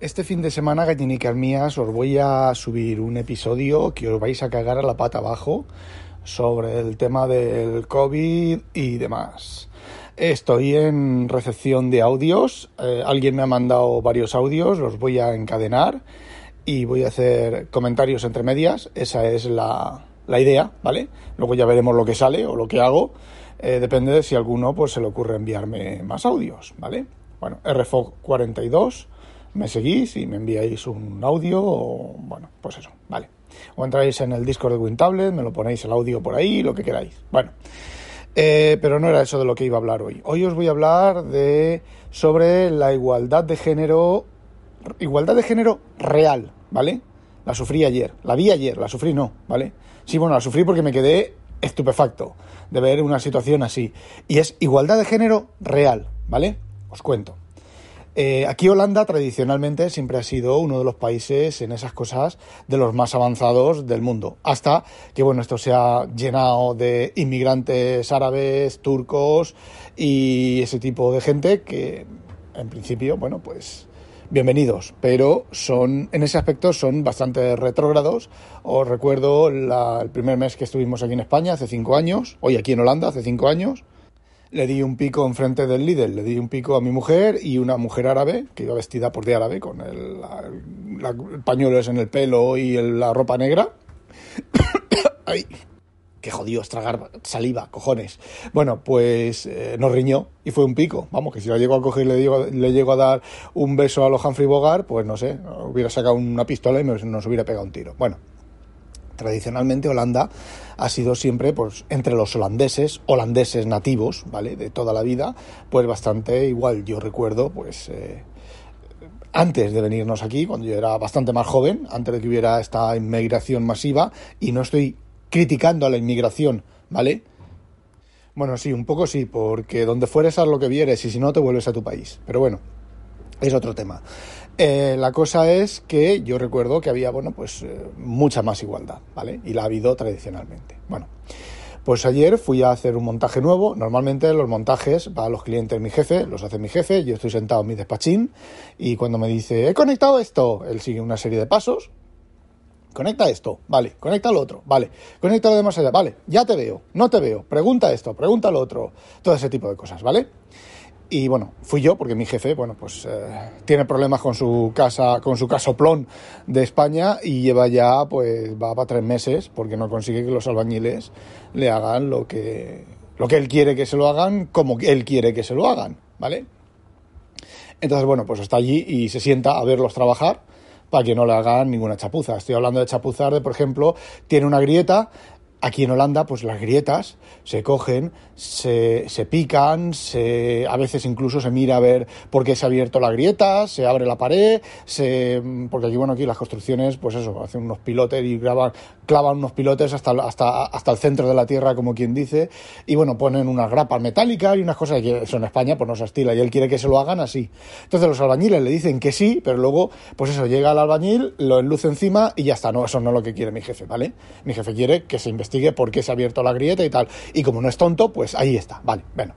este fin de semana, gallinicas mías, os voy a subir un episodio que os vais a cagar a la pata abajo sobre el tema del COVID y demás. Estoy en recepción de audios, eh, alguien me ha mandado varios audios, los voy a encadenar y voy a hacer comentarios entre medias, esa es la, idea, ¿vale? Luego ya veremos lo que sale o lo que hago, eh, depende de si alguno pues se le ocurre enviarme más audios, ¿vale? Bueno, RFOG42, me seguís y me enviáis un audio o, bueno, pues eso, vale. O entráis en el Discord de WinTablet, me lo ponéis el audio por ahí, lo que queráis. Bueno, eh, pero no era eso de lo que iba a hablar hoy. Hoy os voy a hablar de sobre la igualdad de género, igualdad de género real, ¿vale? La sufrí ayer, la vi ayer, la sufrí no, ¿vale? Sí, bueno, la sufrí porque me quedé estupefacto de ver una situación así. Y es igualdad de género real, ¿vale? Os cuento. Eh, aquí Holanda tradicionalmente siempre ha sido uno de los países en esas cosas de los más avanzados del mundo. Hasta que bueno, esto se ha llenado de inmigrantes árabes, turcos y ese tipo de gente que en principio, bueno, pues bienvenidos, pero son en ese aspecto son bastante retrógrados. Os recuerdo el primer mes que estuvimos aquí en España, hace cinco años, hoy aquí en Holanda, hace cinco años le di un pico enfrente del líder, le di un pico a mi mujer y una mujer árabe, que iba vestida por de árabe, con el, pañuelos en el pelo y la ropa negra. Ay, qué jodido tragar saliva, cojones. Bueno, pues eh, nos riñó y fue un pico. Vamos, que si la llego a coger y le, le llego a dar un beso a los Humphrey Bogart, pues no sé, hubiera sacado una pistola y nos hubiera pegado un tiro. Bueno, tradicionalmente Holanda ha sido siempre, pues, entre los holandeses, holandeses nativos, ¿vale? De toda la vida, pues bastante igual. Yo recuerdo, pues, eh, antes de venirnos aquí, cuando yo era bastante más joven, antes de que hubiera esta inmigración masiva, y no estoy criticando a la inmigración, ¿vale? Bueno, sí, un poco sí, porque donde fueres haz lo que vieres y si no te vuelves a tu país. Pero bueno, es otro tema. Eh, la cosa es que yo recuerdo que había, bueno, pues eh, mucha más igualdad, ¿vale? Y la ha habido tradicionalmente. Bueno, pues ayer fui a hacer un montaje nuevo. Normalmente los montajes va a los clientes mi jefe, los hace mi jefe, yo estoy sentado en mi despachín y cuando me dice, he conectado esto, él sigue una serie de pasos. Conecta esto, vale, conecta lo otro, vale, conecta lo demás allá, vale, ya te veo, no te veo, pregunta esto, pregunta lo otro, todo ese tipo de cosas, ¿vale? Y bueno, fui yo porque mi jefe, bueno, pues eh, tiene problemas con su casa, con su casoplón de España y lleva ya, pues va para tres meses porque no consigue que los albañiles le hagan lo que, lo que él quiere que se lo hagan como él quiere que se lo hagan, ¿vale? Entonces, bueno, pues está allí y se sienta a verlos trabajar para que no le hagan ninguna chapuza. Estoy hablando de chapuzar de, por ejemplo, tiene una grieta, Aquí en Holanda, pues las grietas se cogen, se, se pican, se, a veces incluso se mira a ver por qué se ha abierto la grieta, se abre la pared, se, porque aquí, bueno, aquí las construcciones, pues eso, hacen unos pilotes y graban, clavan unos pilotes hasta, hasta, hasta el centro de la tierra, como quien dice, y bueno, ponen unas grapas metálicas y unas cosas que eso en España pues no se estila y él quiere que se lo hagan así. Entonces los albañiles le dicen que sí, pero luego, pues eso, llega el albañil, lo enluce encima y ya está, no, eso no es lo que quiere mi jefe, ¿vale? Mi jefe quiere que se investigue investigue por qué se ha abierto la grieta y tal. Y como no es tonto, pues ahí está, vale, bueno.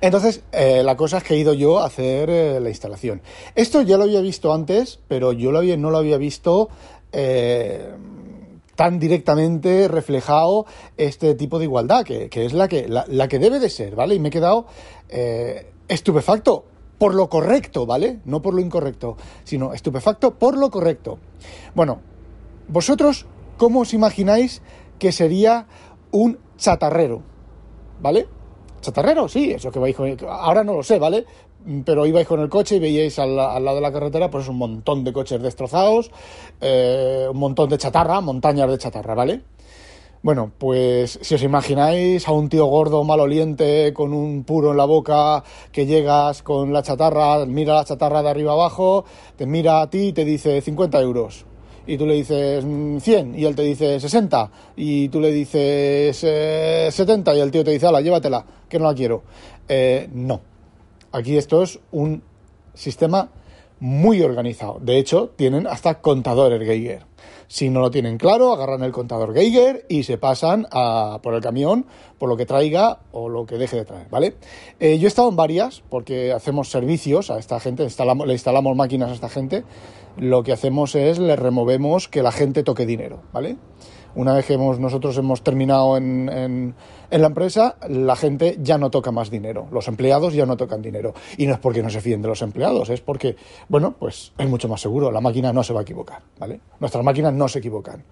Entonces, eh, la cosa es que he ido yo a hacer eh, la instalación. Esto ya lo había visto antes, pero yo lo había, no lo había visto eh, tan directamente reflejado este tipo de igualdad, que, es la que, la, que debe de ser, ¿vale? Y me he quedado estupefacto por lo correcto, ¿vale? No por lo incorrecto, sino estupefacto por lo correcto. Bueno, vosotros ¿cómo os imagináis que sería un chatarrero? ¿Vale? Chatarrero, sí, eso que vais con... Ahora no lo sé, ¿vale? Pero ibais con el coche y veíais al, lado de la carretera pues un montón de coches destrozados, eh, un montón de chatarra, montañas de chatarra, ¿vale? Bueno, pues si os imagináis a un tío gordo, maloliente, con un puro en la boca, que llegas con la chatarra, mira la chatarra de arriba abajo, te mira a ti y te dice 50 euros. Y tú le dices 100 mm, y él te dice 60. Y tú le dices 70 eh, y el tío te dice, ala, llévatela, que no la quiero. Eh, no. Aquí esto es un sistema muy organizado. De hecho, tienen hasta contadores Geiger. Si no lo tienen claro, agarran el contador Geiger y se pasan a, por el camión, por lo que traiga o lo que deje de traer, ¿vale? Eh, yo he estado en varias, porque hacemos servicios a esta gente, instalamos, le instalamos máquinas a esta gente. Lo que hacemos es le removemos que la gente toque dinero, ¿vale? Una vez que hemos, nosotros hemos terminado en, en, la empresa, la gente ya no toca más dinero. Los empleados ya no tocan dinero. Y no es porque no se fíen de los empleados, es porque, bueno, pues es mucho más seguro. La máquina no se va a equivocar, ¿vale? Nuestras máquinas no se equivocan.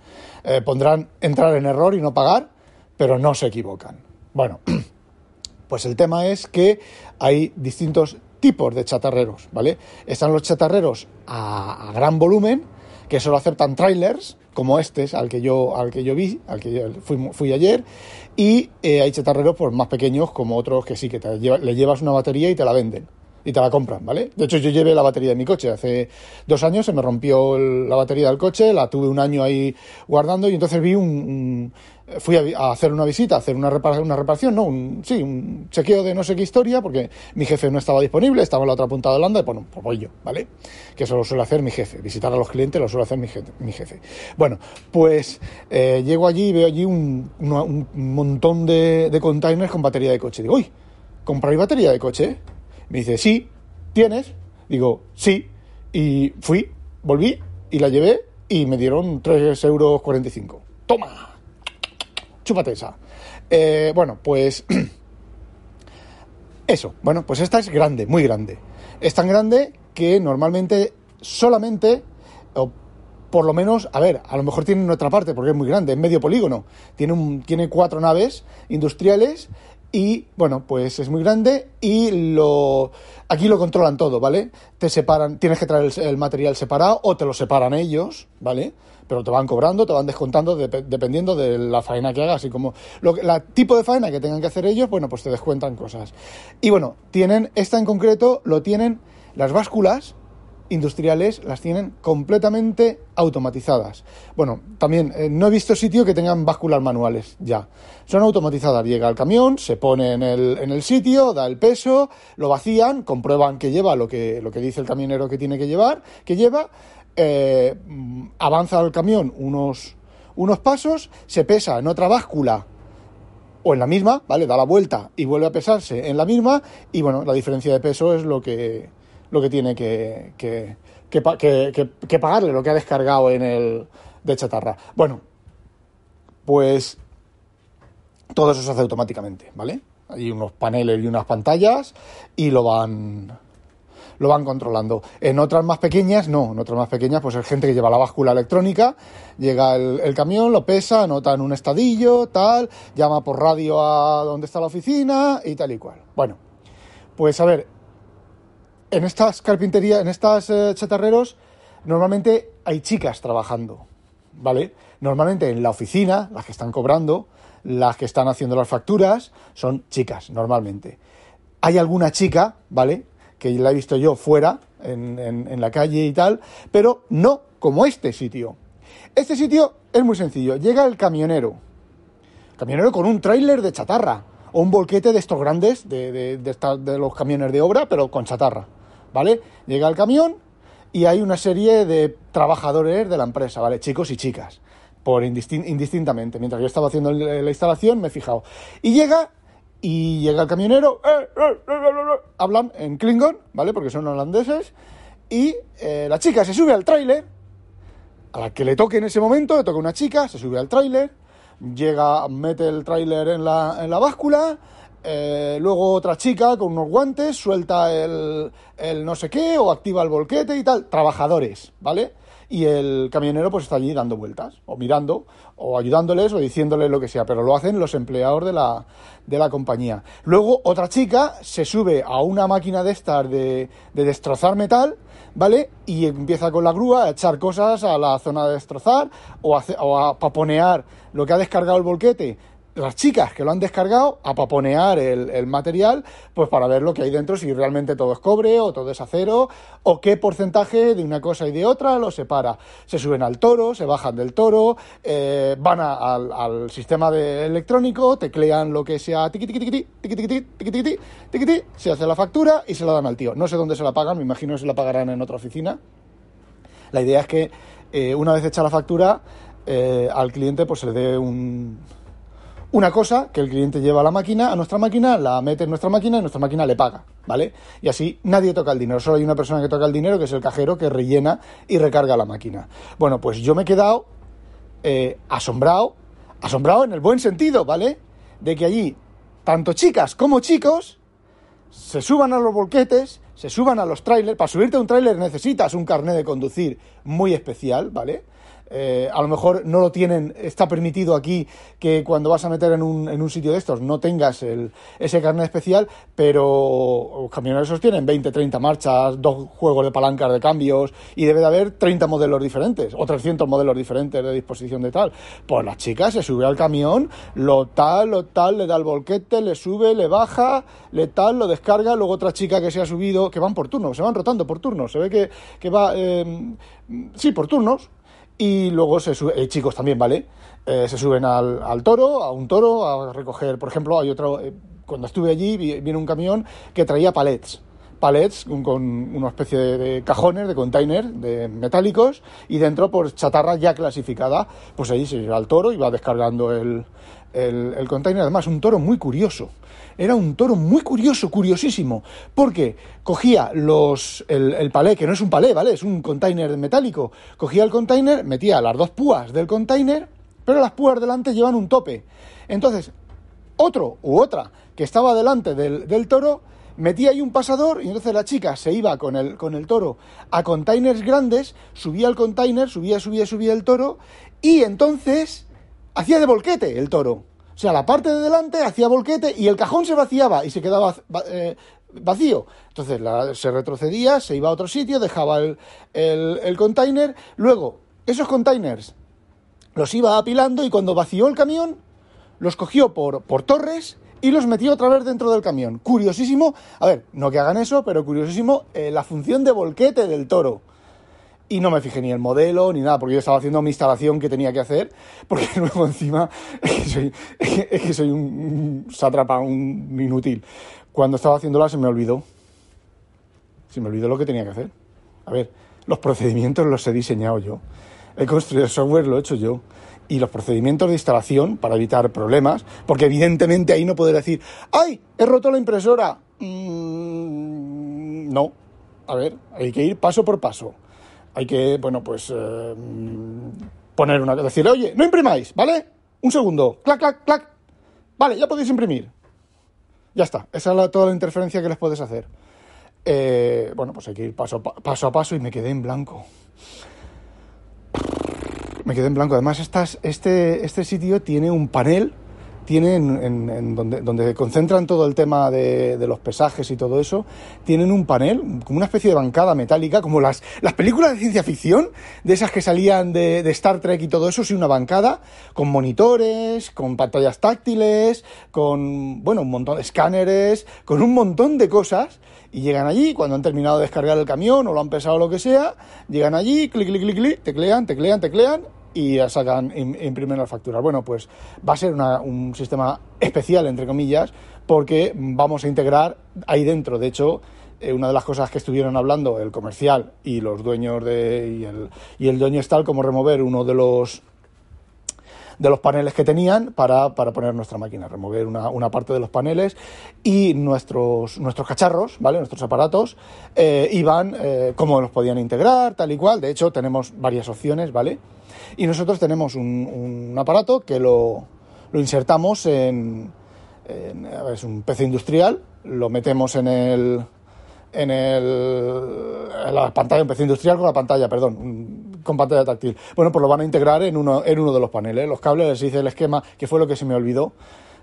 Eh, pondrán entrar en error y no pagar, pero no se equivocan. Bueno, pues el tema es que hay distintos tipos de chatarreros, ¿vale? Están los chatarreros a, gran volumen, que solo aceptan trailers, como este, al que yo, al que yo vi, al que yo fui, fui ayer, y eh, hay chatarreros pues, más pequeños como otros que sí, que te le llevas una batería y te la venden y te la compran, ¿vale? De hecho, yo llevé la batería de mi coche. Hace dos años se me rompió la batería del coche, la tuve un año ahí guardando y entonces vi un, fui a, hacer una visita, a hacer una reparación, una reparación, no, un, sí, un chequeo de no sé qué historia, porque mi jefe no estaba disponible, estaba en la otra punta de Holanda, y bueno, pues voy yo, ¿vale? Que eso lo suele hacer mi jefe, visitar a los clientes lo suele hacer mi jefe. Mi jefe. Bueno, pues eh, llego allí y veo allí un, montón de, de, containers con batería de coche. Digo, uy, ¿compráis batería de coche? Me dice, sí, ¿tienes? Digo, sí, y fui, volví y la llevé y me dieron 3,45 euros. ¡Toma! chúpate esa. Eh, bueno, pues eso. Bueno, pues esta es grande, muy grande. Es tan grande que normalmente solamente, o por lo menos, a ver, a lo mejor tiene otra parte porque es muy grande, es medio polígono. Tiene, un, tiene cuatro naves industriales y bueno, pues es muy grande y lo aquí lo controlan todo, ¿vale? Te separan, tienes que traer el, material separado o te lo separan ellos, ¿vale? Pero te van cobrando, te van descontando dependiendo de la faena que hagas y como lo la tipo de faena que tengan que hacer ellos, bueno, pues te descuentan cosas. Y bueno, tienen esta en concreto lo tienen las básculas industriales las tienen completamente automatizadas. Bueno, también eh, no he visto sitio que tengan básculas manuales ya. Son automatizadas. Llega el camión, se pone en el, en el sitio, da el peso, lo vacían, comprueban que lleva lo que, lo que dice el camionero que tiene que llevar, que lleva, eh, avanza el camión unos, unos pasos, se pesa en otra báscula o en la misma, ¿vale? Da la vuelta y vuelve a pesarse en la misma y bueno, la diferencia de peso es lo que lo que tiene que, que, que, pagarle, lo que ha descargado en el de chatarra. Bueno, pues todo eso se hace automáticamente, ¿vale? Hay unos paneles y unas pantallas y lo van lo van controlando. En otras más pequeñas, no, en otras más pequeñas, pues hay gente que lleva la báscula electrónica, llega el, el, camión, lo pesa, anota en un estadillo, tal, llama por radio a donde está la oficina y tal y cual. Bueno, pues a ver, en estas carpinterías, en estas eh, chatarreros, normalmente hay chicas trabajando, ¿vale? Normalmente en la oficina, las que están cobrando, las que están haciendo las facturas, son chicas, normalmente. Hay alguna chica, ¿vale? Que la he visto yo fuera, en, la calle y tal, pero no como este sitio. Este sitio es muy sencillo. Llega el camionero. Camionero con un tráiler de chatarra. O un volquete de estos grandes, de, de, de los camiones de obra, pero con chatarra. ¿Vale? Llega el camión y hay una serie de trabajadores de la empresa, ¿vale? Chicos y chicas, por indistintamente. Mientras yo estaba haciendo la instalación, me he fijado. Y llega, y llega el camionero, eh, eh, eh, hablan en Klingon, ¿vale? Porque son holandeses, y la chica se sube al tráiler, a la que le toque en ese momento, le toca una chica, se sube al tráiler, llega, mete el tráiler en la, en la báscula, eh, luego otra chica con unos guantes suelta el, no sé qué o activa el volquete y tal. Trabajadores, ¿vale? y el camionero pues está allí dando vueltas, o mirando, o ayudándoles, o diciéndoles lo que sea, pero lo hacen los empleados de la, de la compañía. Luego otra chica se sube a una máquina de estas de, de destrozar metal, ¿vale? Y empieza con la grúa a echar cosas a la zona de destrozar, o a, o a paponear lo que ha descargado el volquete las chicas que lo han descargado a paponear el, material, pues para ver lo que hay dentro, si realmente todo es cobre o todo es acero, o qué porcentaje de una cosa y de otra lo separa. Se suben al toro, se bajan del toro, van al, sistema de electrónico, teclean lo que sea, se hace la factura y se la dan al tío. No sé dónde se la pagan, me imagino que se la pagarán en otra oficina. La idea es que una vez hecha la factura, al cliente pues se le dé un una cosa que el cliente lleva a la máquina, a nuestra máquina, la mete en nuestra máquina y nuestra máquina le paga, ¿vale? Y así nadie toca el dinero, solo hay una persona que toca el dinero, que es el cajero, que rellena y recarga la máquina. Bueno, pues yo me he quedado eh, asombrado, asombrado en el buen sentido, ¿vale? De que allí, tanto chicas como chicos, se suban a los volquetes, se suban a los trailers. Para subirte a un trailer necesitas un carnet de conducir muy especial, ¿vale? Eh, a lo mejor no lo tienen, está permitido aquí que cuando vas a meter en un, en un sitio de estos no tengas el, ese carnet especial, pero los camioneros esos tienen 20, 30 marchas, dos juegos de palancas de cambios y debe de haber 30 modelos diferentes o 300 modelos diferentes de disposición de tal. Pues la chica se sube al camión, lo tal, lo tal, le da el volquete, le sube, le baja, le tal, lo descarga, luego otra chica que se ha subido, que van por turnos, se van rotando por turnos, se ve que, que va, eh, sí, por turnos, y luego se sube, eh, chicos también, ¿vale? Eh, se suben al, al, toro, a un toro, a recoger, por ejemplo, hay otro, eh, cuando estuve allí viene un camión que traía palets, palets con, una especie de, cajones, de containers de metálicos y dentro pues chatarra ya clasificada, pues ahí se llega al toro y va descargando el, el, el container, además un toro muy curioso, era un toro muy curioso, curiosísimo, porque cogía los, el, palé, que no es un palé, ¿vale? Es un container metálico. Cogía el container, metía las dos púas del container, pero las púas delante llevan un tope. Entonces, otro u otra que estaba delante del, del toro, metía ahí un pasador y entonces la chica se iba con el, con el toro a containers grandes, subía el container, subía, subía, subía el toro y entonces hacía de volquete el toro. Sea, la parte de delante hacía volquete y el cajón se vaciaba y se quedaba eh, vacío. Entonces se retrocedía, se iba a otro sitio, dejaba el, el, container. Luego, esos containers los iba apilando y cuando vació el camión, los cogió por, por torres y los metió otra vez dentro del camión. Curiosísimo, a ver, no que hagan eso, pero curiosísimo eh, la función de volquete del toro y no me fijé ni el modelo ni nada, porque yo estaba haciendo mi instalación que tenía que hacer, porque luego encima es que soy, es que soy un, sátrapa, un inútil. Cuando estaba haciéndola se me olvidó. Se me olvidó lo que tenía que hacer. A ver, los procedimientos los he diseñado yo. He construido el software, lo he hecho yo. Y los procedimientos de instalación para evitar problemas, porque evidentemente ahí no puedo decir, ¡ay! He roto la impresora. Mm, no. A ver, hay que ir paso por paso hay que, bueno, pues eh, poner una... Decir, oye, no imprimáis, ¿vale? Un segundo, clac, clac, clac. Vale, ya podéis imprimir. Ya está, esa es toda la interferencia que les puedes hacer. Eh, bueno, pues hay que ir paso, paso a paso y me quedé en blanco. Me quedé en blanco. Además, estas, este, este sitio tiene un panel tienen, en, donde, donde, concentran todo el tema de, los pesajes y todo eso, tienen un panel, como una especie de bancada metálica, como las, las películas de ciencia ficción, de esas que salían de, de Star Trek y todo eso, sí, una bancada con monitores, con pantallas táctiles, con, bueno, un montón de escáneres, con un montón de cosas, y llegan allí, cuando han terminado de descargar el camión o lo han pesado o lo que sea, llegan allí, clic, clic, clic, clic, teclean, teclean, teclean, y sacan, imprimen las facturas. Bueno, pues va a ser un sistema especial, entre comillas, porque vamos a integrar ahí dentro. De hecho, eh, una de las cosas que estuvieron hablando el comercial y los dueños de. y el, y el dueño es tal como remover uno de los de los paneles que tenían para, para poner nuestra máquina, remover una, una, parte de los paneles y nuestros, nuestros cacharros, ¿vale? Nuestros aparatos eh, iban, eh, cómo los podían integrar, tal y cual. De hecho, tenemos varias opciones, ¿vale? Y nosotros tenemos un, aparato que lo, insertamos en, es un PC industrial, lo metemos en el en, el, en la pantalla, un PC industrial con la pantalla, perdón, con pantalla táctil. Bueno, pues lo van a integrar en uno, en uno de los paneles. Los cables les hice el esquema, que fue lo que se me olvidó.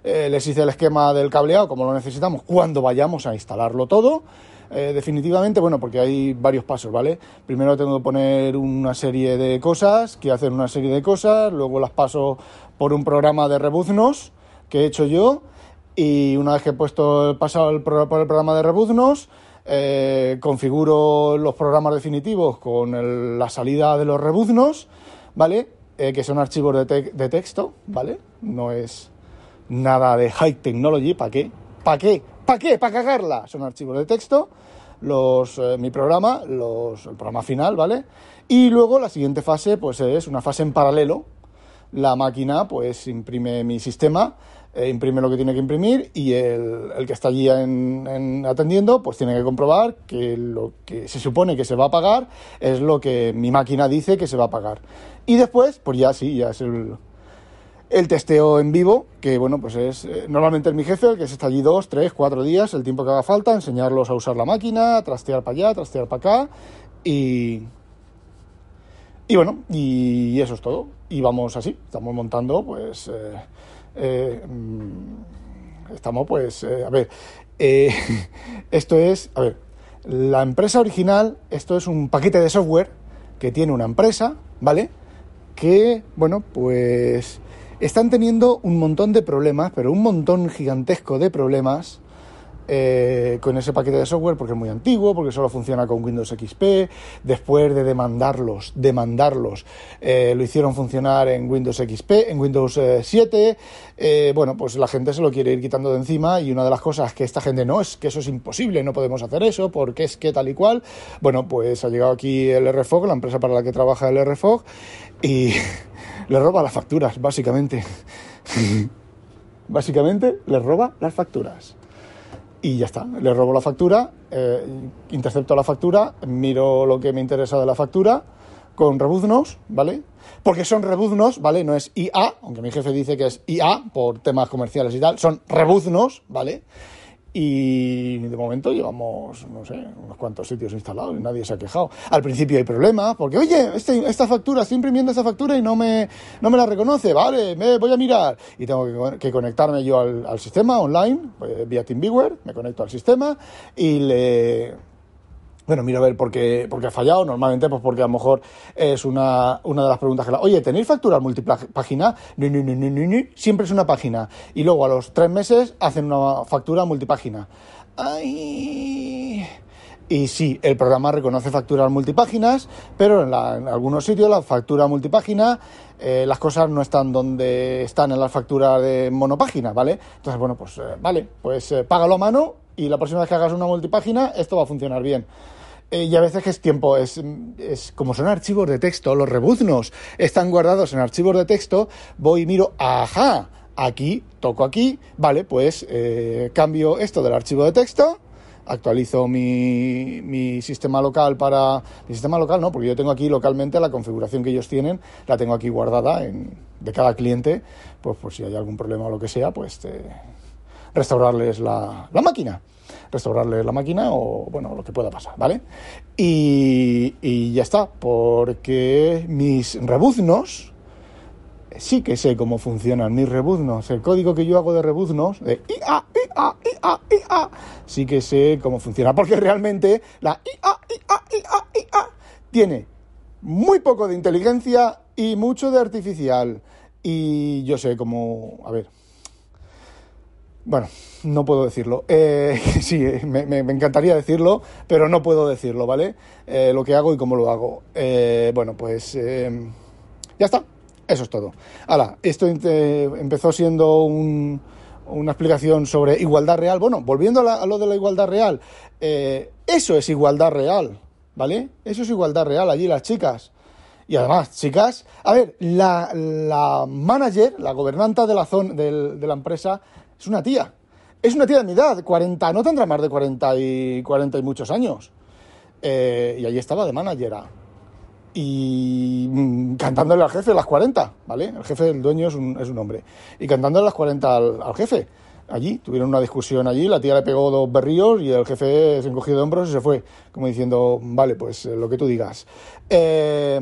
Eh, les hice el esquema del cableado, como lo necesitamos, cuando vayamos a instalarlo todo. Eh, definitivamente, bueno, porque hay varios pasos, ¿vale? Primero tengo que poner una serie de cosas, que hacen una serie de cosas, luego las paso por un programa de rebuznos que he hecho yo, y una vez que he puesto pasado por el programa de rebuznos, eh, configuro los programas definitivos con la salida de los rebuznos, ¿vale? Eh, que son archivos de, de, texto, ¿vale? No es nada de high technology, ¿para qué? ¿Para qué? ¿Para qué? ¿Para cagarla? Son archivos de texto los, eh, mi programa, los, el programa final, ¿vale? Y luego la siguiente fase, pues es una fase en paralelo. La máquina, pues imprime mi sistema, eh, imprime lo que tiene que imprimir y el, que está allí en, atendiendo, pues tiene que comprobar que lo que se supone que se va a pagar es lo que mi máquina dice que se va a pagar. Y después, pues ya sí, ya es el, el testeo en vivo, que bueno, pues es eh, normalmente es mi jefe, el que se está allí dos, tres, cuatro días, el tiempo que haga falta, enseñarlos a usar la máquina, trastear para allá, trastear para acá y... Y bueno, y eso es todo. Y vamos así, estamos montando pues... Eh, eh, mm, estamos pues... a ver, esto es... A ver, la empresa original, esto es un paquete de software que tiene una empresa, ¿vale? Que, bueno, pues están teniendo un montón de problemas, pero un montón gigantesco de problemas eh, con ese paquete de software porque es muy antiguo, porque solo funciona con Windows XP. Después de demandarlos, demandarlos, eh, lo hicieron funcionar en Windows XP, en Windows 7. Eh, bueno, pues la gente se lo quiere ir quitando de encima y una de las cosas que esta gente no es que eso es imposible, no podemos hacer eso porque es que tal y cual. Bueno, pues ha llegado aquí el RFOG, la empresa para la que trabaja el RFOG, y le roba las facturas, básicamente. básicamente le roba las facturas. Y ya está, le robo la factura, eh, intercepto la factura, miro lo que me interesa de la factura con rebuznos, ¿vale? Porque son rebuznos, ¿vale? No es IA, aunque mi jefe dice que es IA por temas comerciales y tal, son rebuznos, ¿vale? Y de momento llevamos, no sé, unos cuantos sitios instalados y nadie se ha quejado. Al principio hay problemas, porque, oye, este, esta factura, estoy imprimiendo esta factura y no me, no me la reconoce, vale, me voy a mirar. Y tengo que, conectarme yo al, sistema online, pues, vía TeamViewer, me conecto al sistema y le, bueno, miro a ver por qué, ha fallado. Normalmente, pues porque a lo mejor es una, una de las preguntas que la. Oye, ¿tenéis factura multipágina? No, no, no, Siempre es una página. Y luego a los tres meses hacen una factura multipágina. ¡Ay! Y sí, el programa reconoce facturas multipáginas, pero en, algunos sitios la factura multipágina, eh, las cosas no están donde están en las facturas de monopágina, ¿vale? Entonces, bueno, pues eh, vale, pues eh, págalo a mano y la próxima vez que hagas una multipágina, esto va a funcionar bien. Eh, y a veces que es tiempo, es, es, como son archivos de texto, los rebuznos están guardados en archivos de texto, voy y miro, ajá, aquí, toco aquí, vale, pues eh, cambio esto del archivo de texto, actualizo mi, mi, sistema local para... Mi sistema local no, porque yo tengo aquí localmente la configuración que ellos tienen, la tengo aquí guardada en, de cada cliente, pues por si hay algún problema o lo que sea, pues restaurarles la, la máquina restaurarle la máquina o, bueno, lo que pueda pasar, ¿vale? Y, ya está, porque mis rebuznos, sí que sé cómo funcionan mis rebuznos. El código que yo hago de rebuznos, de IA, IA, IA, IA, sí que sé cómo funciona. Porque realmente la IA, IA, IA, IA tiene muy poco de inteligencia y mucho de artificial. Y yo sé cómo, a ver, bueno, no puedo decirlo. Eh, sí, me, encantaría decirlo, pero no puedo decirlo, ¿vale? Eh, lo que hago y cómo lo hago. Eh, bueno, pues ya está. Eso es todo. Ahora, esto empezó siendo una explicación sobre igualdad real. Bueno, volviendo a, lo de la igualdad real, eso es igualdad real, ¿vale? Eso es igualdad real allí las chicas. Y además, chicas, a ver, la, la manager, la gobernanta de la, zona, de la empresa, es una tía. Es una tía de mi edad, 40, no tendrá más de 40 y, 40 y muchos años. Eh, y allí estaba de managera. Y mm, cantándole al jefe a las 40, ¿vale? El jefe, el dueño es un, es un hombre. Y cantándole a las 40 al, jefe. allí, tuvieron una discusión allí, la tía le pegó dos berríos y el jefe se encogió de hombros y se fue, como diciendo, vale, pues eh, lo que tú digas. Eh,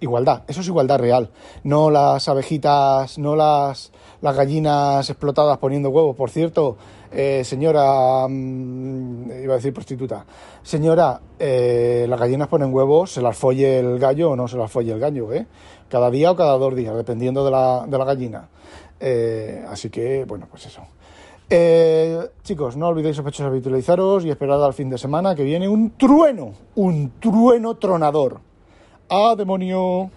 igualdad, eso es igualdad real, no las abejitas, no las, gallinas explotadas poniendo huevos, por cierto, eh, señora, mm, iba a decir prostituta, señora, eh, las gallinas ponen huevos, se las folle el gallo o no se las folle el gallo, ¿eh? Cada día o cada dos días, dependiendo de la, de la gallina. Eh, así que, bueno, pues eso. Eh, chicos, no olvidéis sospechosos habitualizaros y esperad al fin de semana que viene un trueno, un trueno tronador. ¡Ah, demonio!